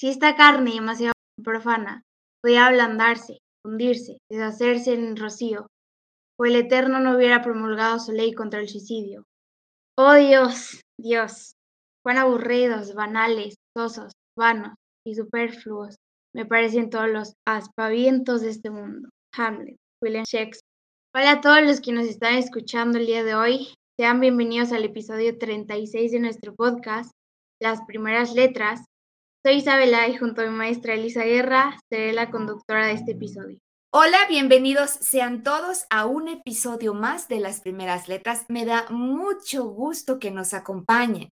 Si esta carne demasiado profana podía ablandarse, hundirse, deshacerse en rocío, o el Eterno no hubiera promulgado su ley contra el suicidio. Oh Dios, Dios, cuán aburridos, banales, sosos, vanos y superfluos me parecen todos los aspavientos de este mundo. Hamlet, William Shakespeare. Hola a todos los que nos están escuchando el día de hoy. Sean bienvenidos al episodio 36 de nuestro podcast, Las primeras letras. Soy Isabela y junto a mi maestra Elisa Guerra seré la conductora de este episodio. Hola, bienvenidos sean todos a un episodio más de Las primeras letras. Me da mucho gusto que nos acompañen.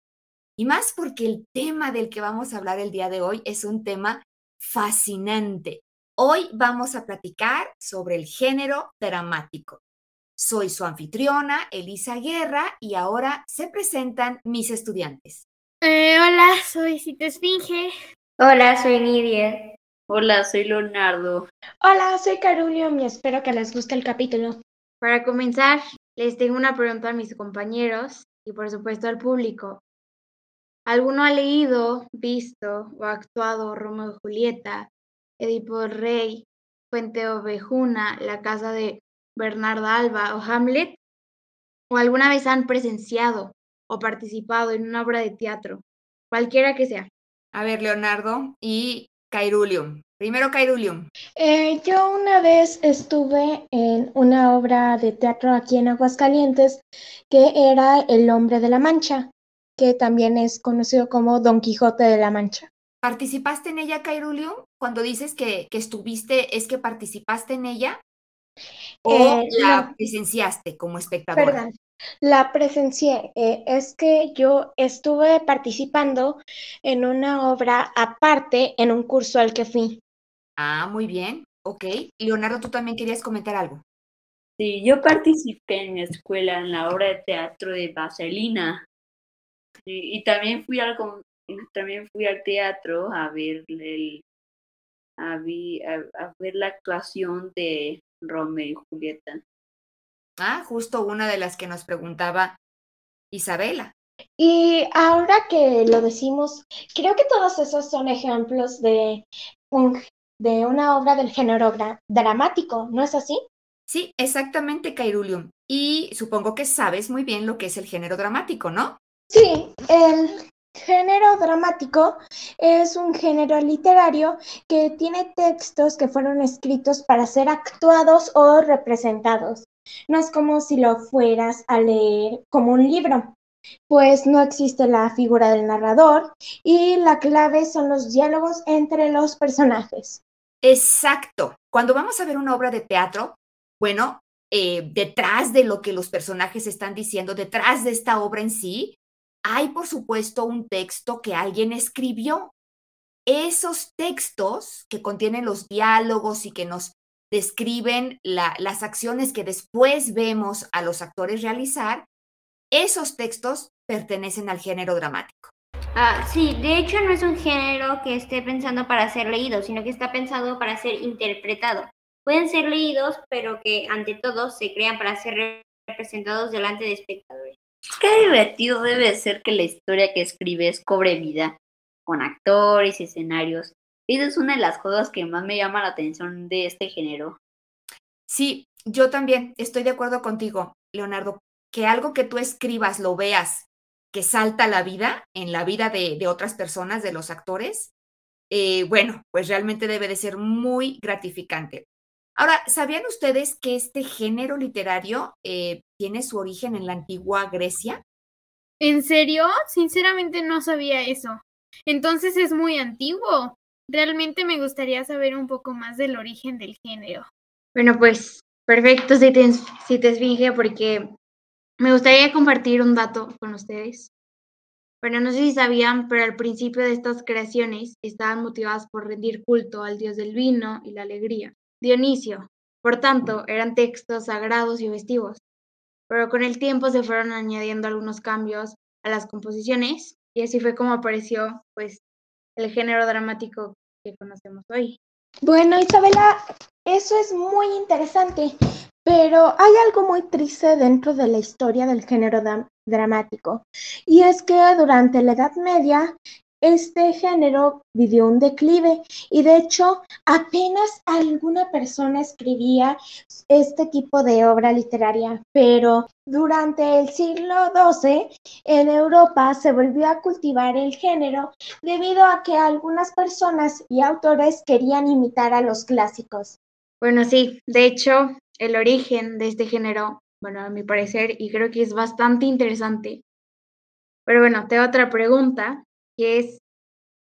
Y más porque el tema del que vamos a hablar el día de hoy es un tema fascinante. Hoy vamos a platicar sobre el género dramático. Soy su anfitriona, Elisa Guerra, y ahora se presentan mis estudiantes. Eh, hola, soy Cita Esfinge. Hola, soy Nidia. Hola, soy Leonardo. Hola, soy Carulio y espero que les guste el capítulo. Para comenzar, les tengo una pregunta a mis compañeros y por supuesto al público. ¿Alguno ha leído, visto o actuado Romeo y Julieta, Edipo Rey, Fuente Ovejuna, La Casa de Bernarda Alba o Hamlet? ¿O alguna vez han presenciado o participado en una obra de teatro, cualquiera que sea? A ver, Leonardo y Cairulium. Primero Cairulium. Eh, yo una vez estuve en una obra de teatro aquí en Aguascalientes que era El hombre de la Mancha, que también es conocido como Don Quijote de la Mancha. ¿Participaste en ella, Cairulium? Cuando dices que, que, estuviste, ¿es que participaste en ella? ¿O Eh, la no. presenciaste como espectadora? Perdón, la presencié. Eh, es que yo estuve participando en una obra aparte en un curso al que fui. Ah, muy bien. Ok. Leonardo, tú también querías comentar algo. Sí, yo participé en mi escuela en la obra de teatro de Vaselina. Y, y también fui al también fui al teatro a ver el a, vi- a- a ver la actuación de Romeo y Julieta. Ah, justo una de las que nos preguntaba Isabela. Y ahora que lo decimos, creo que todos esos son ejemplos de, un, de una obra del género dra- dramático, ¿no es así? Sí, exactamente, Cairulium. Y supongo que sabes muy bien lo que es el género dramático, ¿no? Sí, el género dramático es un género literario que tiene textos que fueron escritos para ser actuados o representados. No es como si lo fueras a leer como un libro, pues no existe la figura del narrador y la clave son los diálogos entre los personajes. Exacto. Cuando vamos a ver una obra de teatro, bueno, eh, detrás de lo que los personajes están diciendo, detrás de esta obra en sí, hay por supuesto un texto que alguien escribió. Esos textos que contienen los diálogos y que nos describen la- las acciones que después vemos a los actores realizar, esos textos pertenecen al género dramático. Ah, sí, de hecho no es un género que esté pensando para ser leído, sino que está pensado para ser interpretado. Pueden ser leídos, pero que ante todo se crean para ser representados delante de espectadores. Qué divertido debe ser que la historia que escribes cobre vida, con actores y escenarios. Esa es una de las cosas que más me llama la atención de este género. Sí, yo también estoy de acuerdo contigo, Leonardo, que algo que tú escribas, lo veas, que salta a la vida, en la vida de, de otras personas, de los actores, eh, bueno, pues realmente debe de ser muy gratificante. Ahora, ¿sabían ustedes que este género literario eh, tiene su origen en la antigua Grecia? ¿En serio? Sinceramente no sabía eso. Entonces es muy antiguo. Realmente me gustaría saber un poco más del origen del género. Bueno, pues perfecto si te, si te esfinge porque me gustaría compartir un dato con ustedes. Bueno, no sé si sabían, pero al principio de estas creaciones estaban motivadas por rendir culto al dios del vino y la alegría, Dionisio. Por tanto, eran textos sagrados y festivos. Pero con el tiempo se fueron añadiendo algunos cambios a las composiciones y así fue como apareció pues el género dramático que conocemos hoy. Bueno, Isabela, eso es muy interesante, pero hay algo muy triste dentro de la historia del género dramático, y es que durante la Edad Media este género vivió un declive y de hecho apenas alguna persona escribía este tipo de obra literaria, pero durante el siglo XII en Europa se volvió a cultivar el género debido a que algunas personas y autores querían imitar a los clásicos. Bueno, sí, de hecho el origen de este género, bueno, a mi parecer, y creo que es bastante interesante. Pero bueno, tengo otra pregunta que es,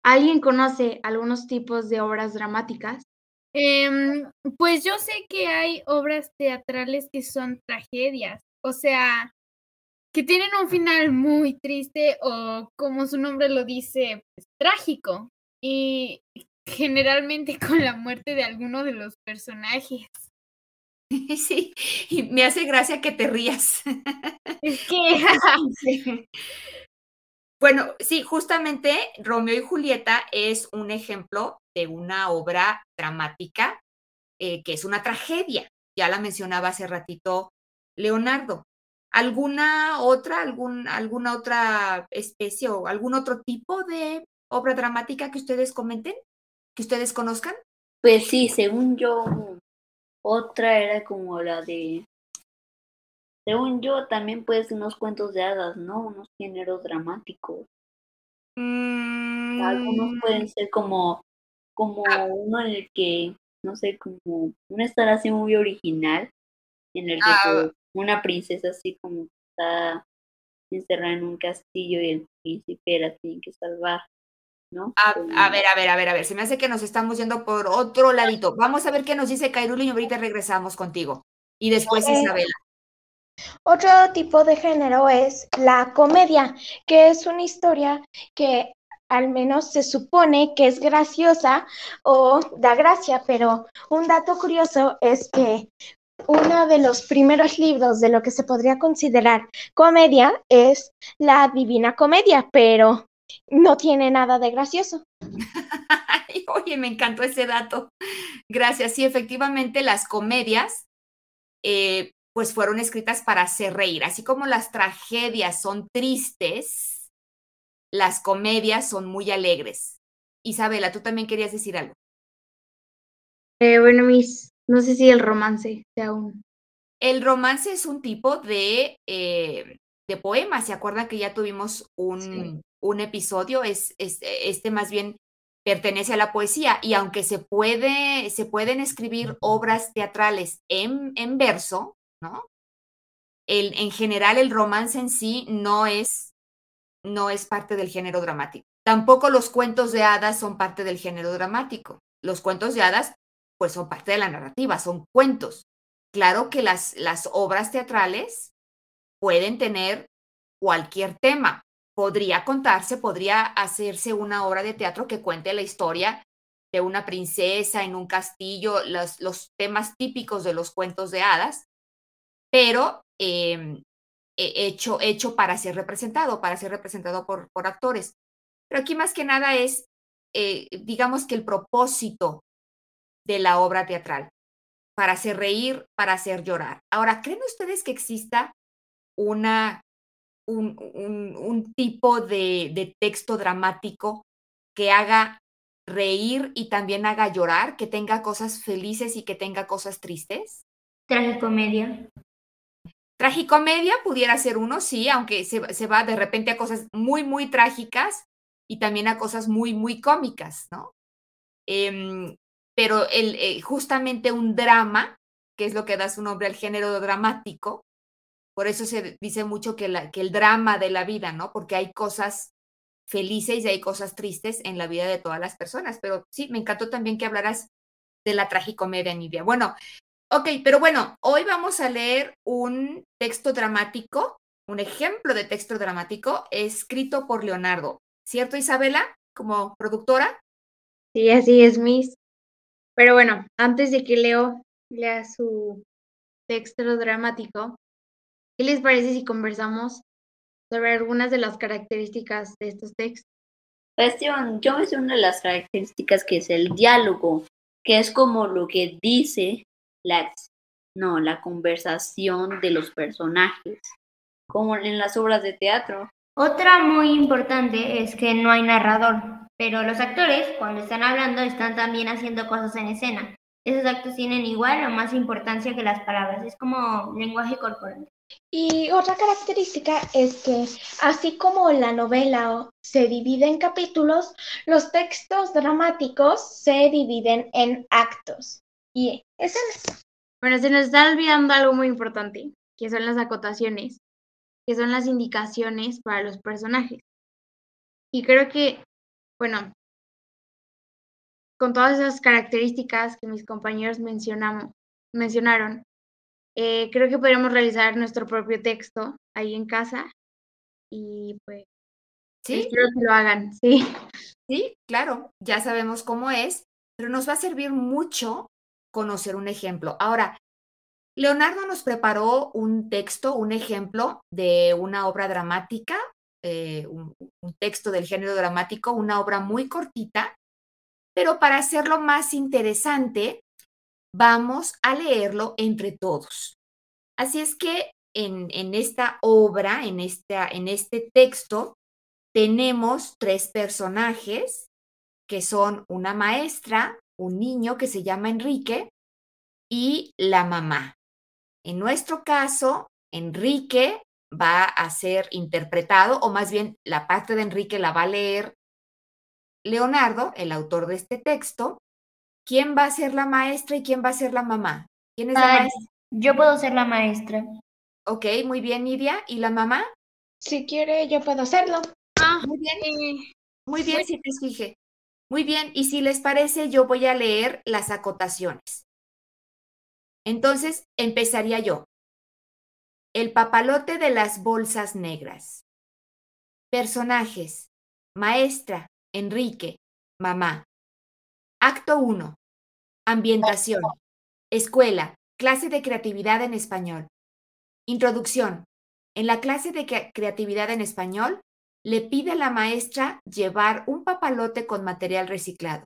¿alguien conoce algunos tipos de obras dramáticas? Em, pues yo sé que hay obras teatrales que son tragedias, o sea, que tienen un final muy triste o como su nombre lo dice, pues, trágico y generalmente con la muerte de alguno de los personajes. Sí, y me hace gracia que te rías. Es que Bueno, sí, justamente Romeo y Julieta es un ejemplo de una obra dramática eh, que es una tragedia. Ya la mencionaba hace ratito Leonardo. ¿Alguna otra, algún, alguna otra especie o algún otro tipo de obra dramática que ustedes comenten, que ustedes conozcan? Pues sí, según yo, otra era como la de según yo, también puede ser unos cuentos de hadas, ¿no? Unos géneros dramáticos. Algunos pueden mm. ser como, como ah. uno en el que, no sé, como una estar así muy original, en el que ah. una princesa así como está encerrada en un castillo y el príncipe la tiene que salvar. ¿No? A, a, ver, a ver, a ver, a ver, se me hace que nos estamos yendo por otro ladito. Vamos a ver qué nos dice Cairuli y ahorita regresamos contigo. Y después Isabela. Otro tipo de género es la comedia, que es una historia que al menos se supone que es graciosa o da gracia, pero un dato curioso es que uno de los primeros libros de lo que se podría considerar comedia es la Divina Comedia, pero no tiene nada de gracioso. Oye, me encantó ese dato. Gracias. Sí, efectivamente, las comedias eh, pues fueron escritas para hacer reír. Así como las tragedias son tristes, las comedias son muy alegres. Isabela, tú también querías decir algo. Eh, bueno, mis, no sé si el romance sea un... El romance es un tipo de, eh, de poema. ¿Se acuerdan que ya tuvimos un, un episodio? Es, es, este más bien pertenece a la poesía y aunque se, puede, se pueden escribir obras teatrales en, en verso, ¿no? El, en general, el romance en sí no es, no es parte del género dramático. Tampoco los cuentos de hadas son parte del género dramático. Los cuentos de hadas, pues son parte de la narrativa, son cuentos. Claro que las, las obras teatrales pueden tener cualquier tema. Podría contarse, podría hacerse una obra de teatro que cuente la historia de una princesa en un castillo, los, los temas típicos de los cuentos de hadas, pero em, hecho, hecho para ser representado, para ser representado por, por actores. Pero aquí más que nada es, eh, digamos que el propósito de la obra teatral, para hacer reír, para hacer llorar. Ahora, ¿creen ustedes que exista una, un, un, tipo de, de texto dramático que haga reír y también haga llorar, que tenga cosas felices y que tenga cosas tristes? Tragicomedia. Tragicomedia pudiera ser uno, sí, aunque se, se, va de repente a cosas muy, muy trágicas y también a cosas muy, muy cómicas, ¿no? Em, pero el, eh, justamente un drama, que es lo que da su nombre al género dramático, por eso se dice mucho que, la, que el drama de la vida, ¿no? Porque hay cosas felices y hay cosas tristes en la vida de todas las personas. Pero sí, me encantó también que hablaras de la tragicomedia, Nidia. Bueno, ok, pero bueno, hoy vamos a leer un texto dramático, un ejemplo de texto dramático escrito por Leonardo. ¿Cierto, Isabela? Como productora. Sí, así es, Miss. Pero bueno, antes de que Leo lea su texto dramático, ¿qué les parece si conversamos sobre algunas de las características de estos textos? Pues yo, yo me sé una de las características que es el diálogo, que es como lo que dice la, no, la conversación de los personajes, como en las obras de teatro. Otra muy importante es que no hay narrador, pero los actores cuando están hablando están también haciendo cosas en escena. Esos actos tienen igual o más importancia que las palabras, es como lenguaje corporal. Y otra característica es que, así como la novela se divide en capítulos, los textos dramáticos se dividen en actos y escenas. Bueno, se nos está olvidando algo muy importante, que son las acotaciones, que son las indicaciones para los personajes. Y creo que, bueno, con todas esas características que mis compañeros mencionamos, mencionaron, eh, creo que podríamos realizar nuestro propio texto ahí en casa y pues sí, espero que lo hagan, sí. Sí, claro, ya sabemos cómo es, pero nos va a servir mucho conocer un ejemplo. Ahora, Leonardo nos preparó un texto, un ejemplo de una obra dramática, eh, un, texto del género dramático, una obra muy cortita, pero para hacerlo más interesante, vamos a leerlo entre todos. Así es que en, esta obra, en, en este texto, tenemos tres personajes que son una maestra, un niño que se llama Enrique y la mamá. En nuestro caso, Enrique va a ser interpretado, o más bien la parte de Enrique la va a leer Leonardo, el autor de este texto, ¿Quién va a ser la maestra y quién va a ser la mamá? ¿Quién es la Ah, maestra? yo puedo ser la maestra. Ok, muy bien, Nidia. ¿Y la mamá? Si quiere, yo puedo hacerlo. Muy bien. Muy bien, si te fije. Muy bien, y si les parece, yo voy a leer las acotaciones. Entonces, empezaría yo. El papalote de las bolsas negras. Personajes. Maestra, Enrique, mamá. Acto 1. Ambientación. Escuela. Clase de creatividad en español. Introducción. En la clase de cre- creatividad en español, le pide a la maestra llevar un papalote con material reciclado.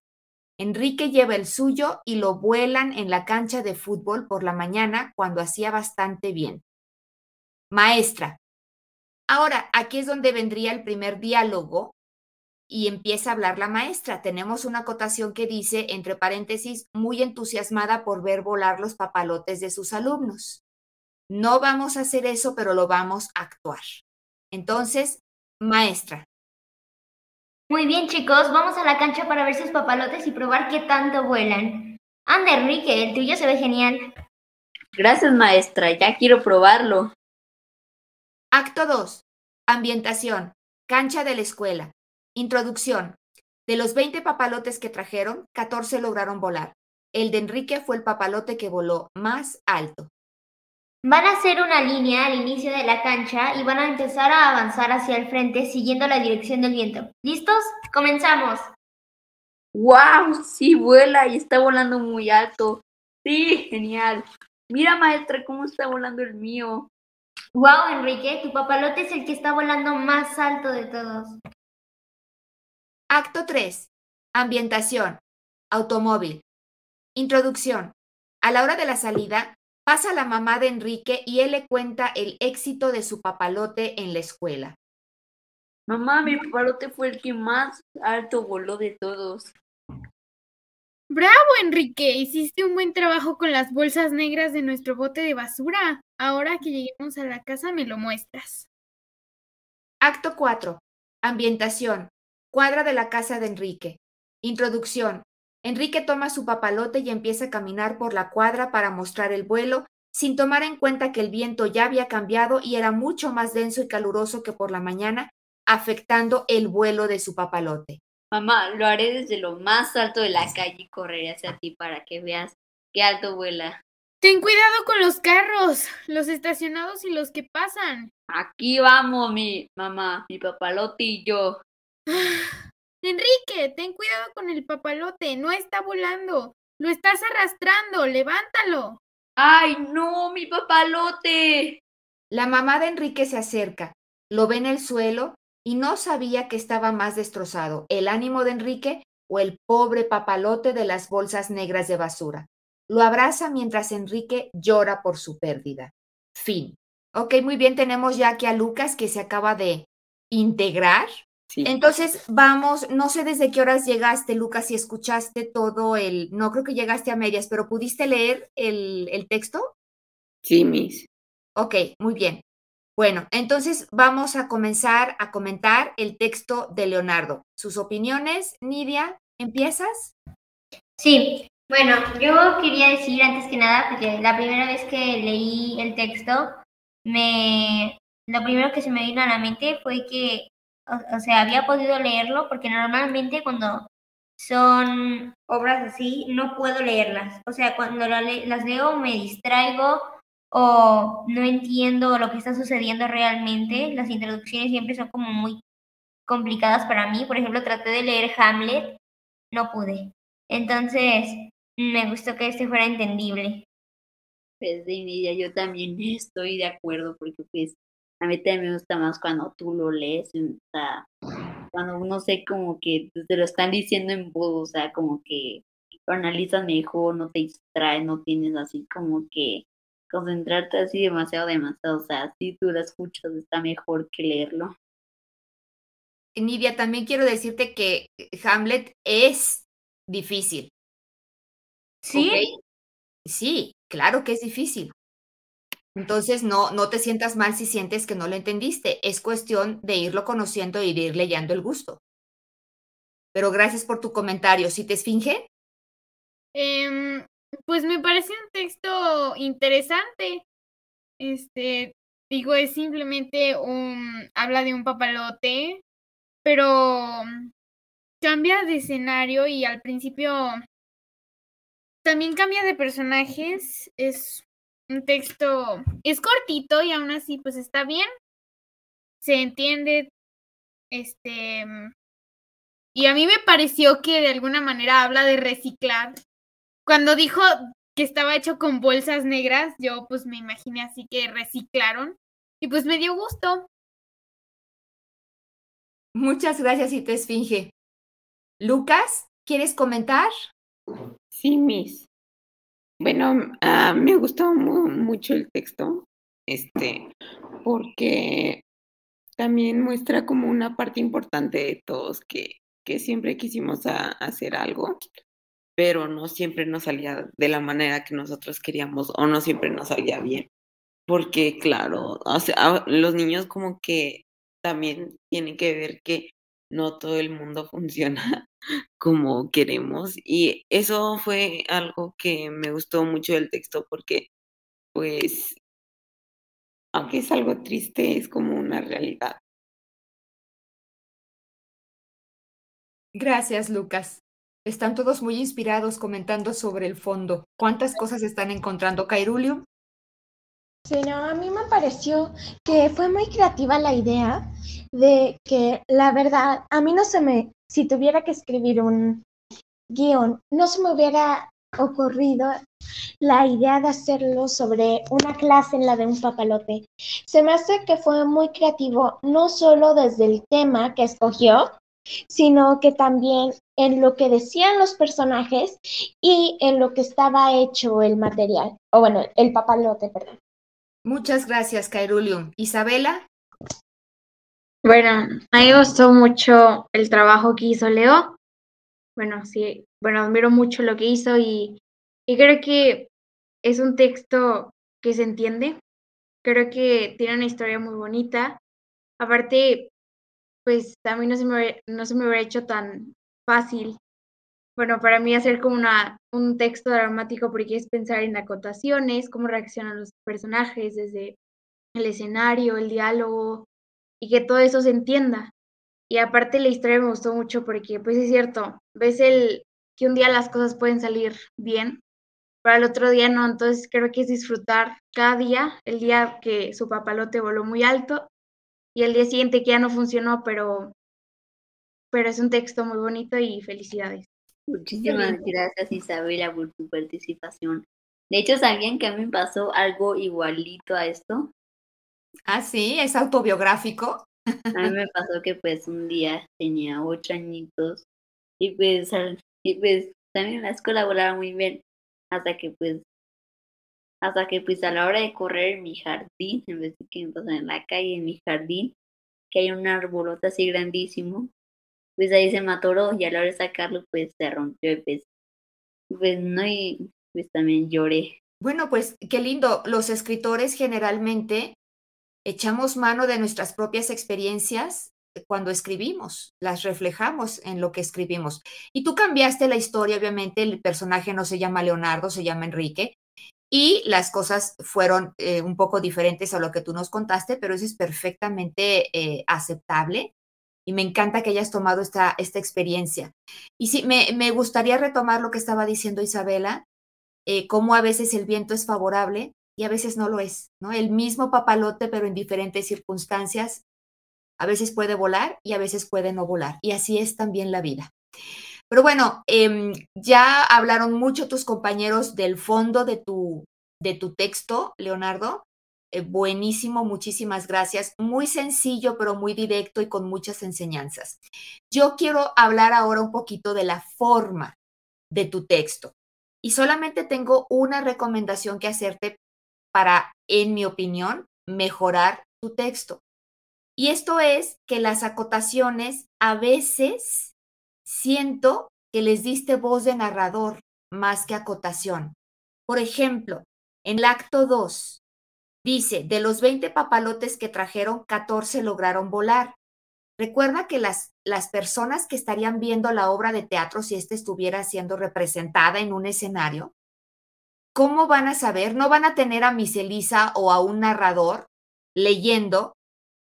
Enrique lleva el suyo y lo vuelan en la cancha de fútbol por la mañana cuando hacía bastante bien. Maestra. Ahora, aquí es donde vendría el primer diálogo y empieza a hablar la maestra. Tenemos una acotación que dice, entre paréntesis, muy entusiasmada por ver volar los papalotes de sus alumnos. No vamos a hacer eso, pero lo vamos a actuar. Entonces, maestra, Muy bien, chicos, vamos a la cancha para ver sus papalotes y probar qué tanto vuelan. Anda, Enrique, el tuyo se ve genial. Gracias, maestra, ya quiero probarlo. Acto 2. Ambientación. Cancha de la escuela. Introducción. De los 20 papalotes que trajeron, 14 lograron volar. El de Enrique fue el papalote que voló más alto. Van a hacer una línea al inicio de la cancha y van a empezar a avanzar hacia el frente siguiendo la dirección del viento. ¿Listos? Comenzamos. ¡Wow! Sí, vuela y está volando muy alto. Sí, genial. Mira, maestra, cómo está volando el mío. Wow, Enrique, tu papalote es el que está volando más alto de todos. Acto 3. Ambientación. Automóvil. Introducción. A la hora de la salida, pasa la mamá de Enrique y él le cuenta el éxito de su papalote en la escuela. Mamá, mi papalote fue el que más alto voló de todos. Bravo, Enrique. Hiciste un buen trabajo con las bolsas negras de nuestro bote de basura. Ahora que lleguemos a la casa me lo muestras. Acto 4. Ambientación. Cuadra de la casa de Enrique. Introducción. Enrique toma su papalote y empieza a caminar por la cuadra para mostrar el vuelo, sin tomar en cuenta que el viento ya había cambiado y era mucho más denso y caluroso que por la mañana, afectando el vuelo de su papalote. Mamá, lo haré desde lo más alto de la calle y correré hacia ti para que veas qué alto vuela. Ten cuidado con los carros, los estacionados y los que pasan. Aquí vamos, mi mamá, mi papalote y yo. Enrique, ten cuidado con el papalote, no está volando. Lo estás arrastrando, levántalo. ¡Ay, no, mi papalote! La mamá de Enrique se acerca, lo ve en el suelo y no sabía que estaba más destrozado, el ánimo de Enrique o el pobre papalote de las bolsas negras de basura. Lo abraza mientras Enrique llora por su pérdida. Fin. Ok, muy bien, tenemos ya aquí a Lucas que se acaba de integrar. Entonces, vamos, no sé desde qué horas llegaste, Lucas, si escuchaste todo el, no creo que llegaste a medias, pero ¿pudiste leer el, el texto? Sí, Miss. Ok, muy bien. Bueno, entonces vamos a comenzar a comentar el texto de Leonardo. Sus opiniones, Nidia, ¿empiezas? Sí, bueno, yo quería decir antes que nada, porque la primera vez que leí el texto, me, lo primero que se me vino a la mente fue que, o, sea, había podido leerlo porque normalmente cuando son obras así, no puedo leerlas. O sea, cuando las leo me distraigo o no entiendo lo que está sucediendo realmente. Las introducciones siempre son como muy complicadas para mí. Por ejemplo, traté de leer Hamlet, no pude. Entonces, me gustó que este fuera entendible. Pues de yo también estoy de acuerdo porque pues a mí también me gusta más cuando tú lo lees, o sea, cuando uno sé como que te lo están diciendo en voz, o sea, como que lo analizas mejor, no te distraes, no tienes así como que concentrarte así demasiado, demasiado, o sea, si tú lo escuchas está mejor que leerlo. Nidia, también quiero decirte que Hamlet es difícil. ¿Sí? Sí, claro que es difícil. Entonces, no, no te sientas mal si sientes que no lo entendiste. Es cuestión de irlo conociendo y de ir leyendo el gusto. Pero gracias por tu comentario. ¿Sí te esfinge? Em, pues me parece un texto interesante. Este, digo, es simplemente un, habla de un papalote, pero cambia de escenario y al principio también cambia de personajes, es un texto, es cortito y aún así pues está bien, se entiende, este, y a mí me pareció que de alguna manera habla de reciclar. Cuando dijo que estaba hecho con bolsas negras, yo pues me imaginé así que reciclaron y pues me dio gusto. Muchas gracias y te esfinge. Lucas, ¿quieres comentar? Sí, Miss. Bueno, ah, me gustó mucho el texto, este, porque también muestra como una parte importante de todos que, que siempre quisimos hacer algo, pero no siempre nos salía de la manera que nosotros queríamos o no siempre nos salía bien. Porque, claro, o sea, los niños como que también tienen que ver que no todo el mundo funciona como queremos. Y eso fue algo que me gustó mucho del texto porque, pues, aunque es algo triste, es como una realidad. Gracias, Lucas. Están todos muy inspirados comentando sobre el fondo. ¿Cuántas cosas están encontrando, Cairulio? Sí, no, a mí me pareció que fue muy creativa la idea de que la verdad, a mí no se me, si tuviera que escribir un guion, no se me hubiera ocurrido la idea de hacerlo sobre una clase en la de un papalote. Se me hace que fue muy creativo, no solo desde el tema que escogió, sino que también en lo que decían los personajes y en lo que estaba hecho el material, o bueno, el papalote, perdón. Muchas gracias, Cairulio. Isabela. Bueno, a mí me gustó mucho el trabajo que hizo Leo. Bueno, sí, bueno, admiro mucho lo que hizo y, y creo que es un texto que se entiende. Creo que tiene una historia muy bonita. Aparte, pues a mí no se me, no se me hubiera hecho tan fácil bueno, para mí hacer como una, un texto dramático porque es pensar en acotaciones, cómo reaccionan los personajes desde el escenario, el diálogo y que todo eso se entienda. Y aparte la historia me gustó mucho porque pues es cierto, ves el que un día las cosas pueden salir bien, pero el otro día no, entonces creo que es disfrutar cada día, el día que su papalote voló muy alto y el día siguiente que ya no funcionó, pero pero es un texto muy bonito y felicidades. Muchísimas gracias Isabela por tu participación. De hecho, ¿sabían que a mí me pasó algo igualito a esto? Ah, sí, es autobiográfico. A mí me pasó que pues un día tenía ocho añitos y pues, y pues también en la escuela volaba muy bien hasta que pues hasta que pues a la hora de correr en mi jardín, en vez de que en la calle, en mi jardín, que hay un arbolote así grandísimo, pues ahí se mató y a la hora de sacarlo pues se rompió y pues, pues no y pues también lloré. Bueno, pues qué lindo. Los escritores generalmente echamos mano de nuestras propias experiencias cuando escribimos, las reflejamos en lo que escribimos. Y tú cambiaste la historia, obviamente, el personaje no se llama Leonardo, se llama Enrique, y las cosas fueron eh, un poco diferentes a lo que tú nos contaste, pero eso es perfectamente eh, aceptable y me encanta que hayas tomado esta, esta experiencia. Y sí, me, me gustaría retomar lo que estaba diciendo Isabela, eh, cómo a veces el viento es favorable y a veces no lo es, ¿no? El mismo papalote, pero en diferentes circunstancias, a veces puede volar y a veces puede no volar. Y así es también la vida. Pero bueno, em, ya hablaron mucho tus compañeros del fondo de tu, de tu texto, Leonardo. Eh, buenísimo, muchísimas gracias. Muy sencillo, pero muy directo y con muchas enseñanzas. Yo quiero hablar ahora un poquito de la forma de tu texto. Y solamente tengo una recomendación que hacerte para, en mi opinión, mejorar tu texto. Y esto es que las acotaciones a veces siento que les diste voz de narrador más que acotación. Por ejemplo, en el acto 2, Dice, de los 20 papalotes que trajeron, 14 lograron volar. Recuerda que las, las personas que estarían viendo la obra de teatro, si ésta estuviera siendo representada en un escenario, ¿cómo van a saber? No van a tener a Miss Elisa o a un narrador leyendo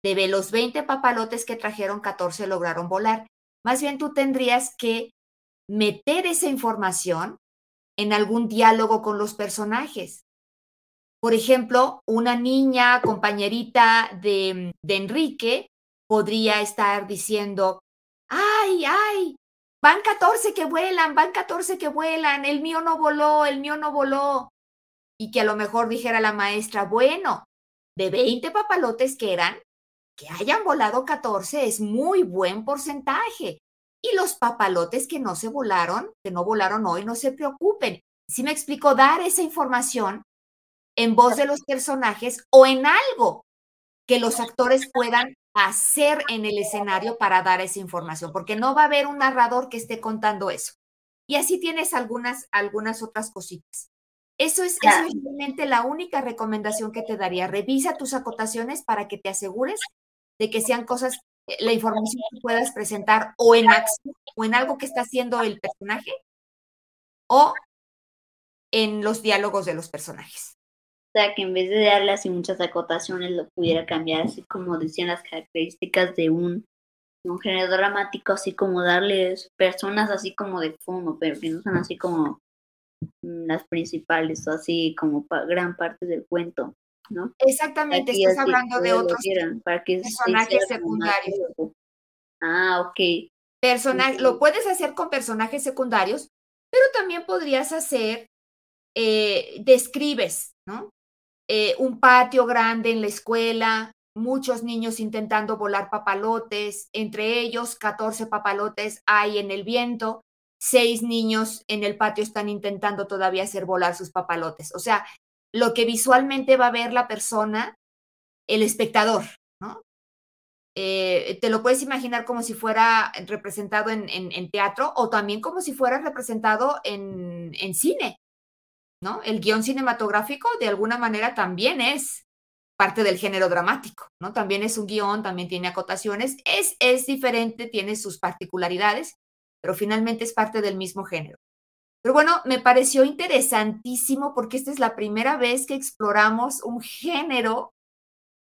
de los 20 papalotes que trajeron, 14 lograron volar. Más bien tú tendrías que meter esa información en algún diálogo con los personajes. Por ejemplo, una niña compañerita de, de Enrique podría estar diciendo, ay, ay, van 14 que vuelan, van 14 que vuelan, el mío no voló, el mío no voló. Y que a lo mejor dijera la maestra, bueno, de 20 papalotes que eran, que hayan volado 14 es muy buen porcentaje. Y los papalotes que no se volaron, que no volaron hoy, no se preocupen. Si me explico, dar esa información en voz de los personajes o en algo que los actores puedan hacer en el escenario para dar esa información, porque no va a haber un narrador que esté contando eso. Y así tienes algunas, algunas otras cositas. Eso es, realmente la única recomendación que te daría. Revisa tus acotaciones para que te asegures de que sean cosas, eh, la información que puedas presentar o en acción o en algo que está haciendo el personaje o en los diálogos de los personajes que en vez de darle así muchas acotaciones, lo pudiera cambiar así como decían las características de un, un género dramático, así como darles personas así como de fondo, pero que no son así como las principales o así como gran parte del cuento, ¿no? Exactamente, estás hablando de otros personajes secundarios. Ah, ok. Lo puedes hacer con personajes secundarios, pero también podrías hacer, eh, describes, ¿no? Eh, un patio grande en la escuela, muchos niños intentando volar papalotes, entre ellos 14 papalotes hay en el viento, seis niños en el patio están intentando todavía hacer volar sus papalotes. O sea, lo que visualmente va a ver la persona, el espectador, ¿no? Eh, te lo puedes imaginar como si fuera representado en, en, teatro o también como si fuera representado en, en cine. ¿No? El guion cinematográfico de alguna manera también es parte del género dramático, ¿no? También es un guion, también tiene acotaciones, es, es diferente, tiene sus particularidades, pero finalmente es parte del mismo género. Pero bueno, me pareció interesantísimo porque esta es la primera vez que exploramos un género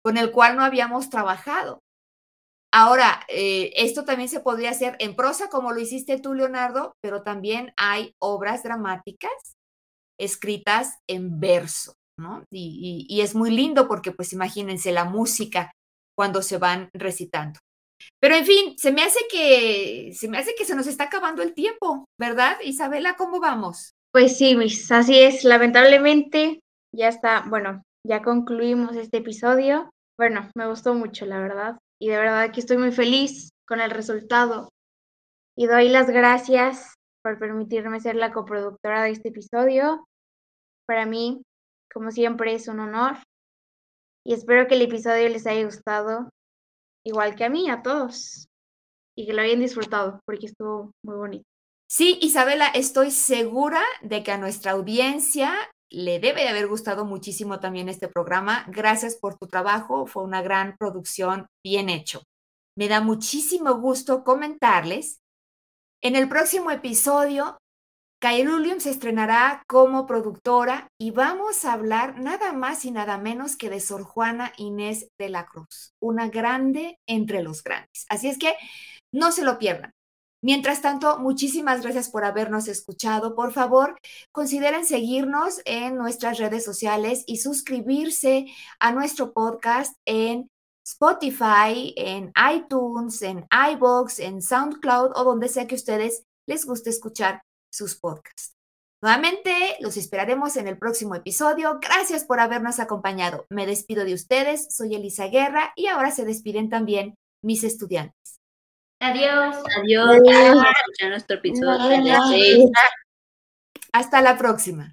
con el cual no habíamos trabajado. Ahora, eh, esto también se podría hacer en prosa, como lo hiciste tú, Leonardo, pero también hay obras dramáticas escritas en verso, ¿no? Y, es muy lindo porque, pues, imagínense la música cuando se van recitando. Pero en fin, se me hace que se me hace que se nos está acabando el tiempo, ¿verdad? Isabela, ¿cómo vamos? Pues sí, Miss, así es. Lamentablemente ya está, bueno, ya concluimos este episodio. Bueno, me gustó mucho, la verdad. Y de verdad que estoy muy feliz con el resultado. Y doy las gracias por permitirme ser la coproductora de este episodio. Para mí, como siempre, es un honor. Y espero que el episodio les haya gustado igual que a mí, a todos, y que lo hayan disfrutado, porque estuvo muy bonito. Sí, Isabela, estoy segura de que a nuestra audiencia le debe de haber gustado muchísimo también este programa. Gracias por tu trabajo, fue una gran producción, bien hecho. Me da muchísimo gusto comentarles. En el próximo episodio Kairulium se estrenará como productora y vamos a hablar nada más y nada menos que de Sor Juana Inés de la Cruz, una grande entre los grandes. Así es que no se lo pierdan. Mientras tanto, muchísimas gracias por habernos escuchado. Por favor, consideren seguirnos en nuestras redes sociales y suscribirse a nuestro podcast en Spotify, en iTunes, en iBox, en SoundCloud o donde sea que a ustedes les guste escuchar sus podcasts. Nuevamente, los esperaremos en el próximo episodio. Gracias por habernos acompañado. Me despido de ustedes. Soy Elisa Guerra y ahora se despiden también mis estudiantes. Adiós. Adiós. nuestro episodio. Hasta la próxima.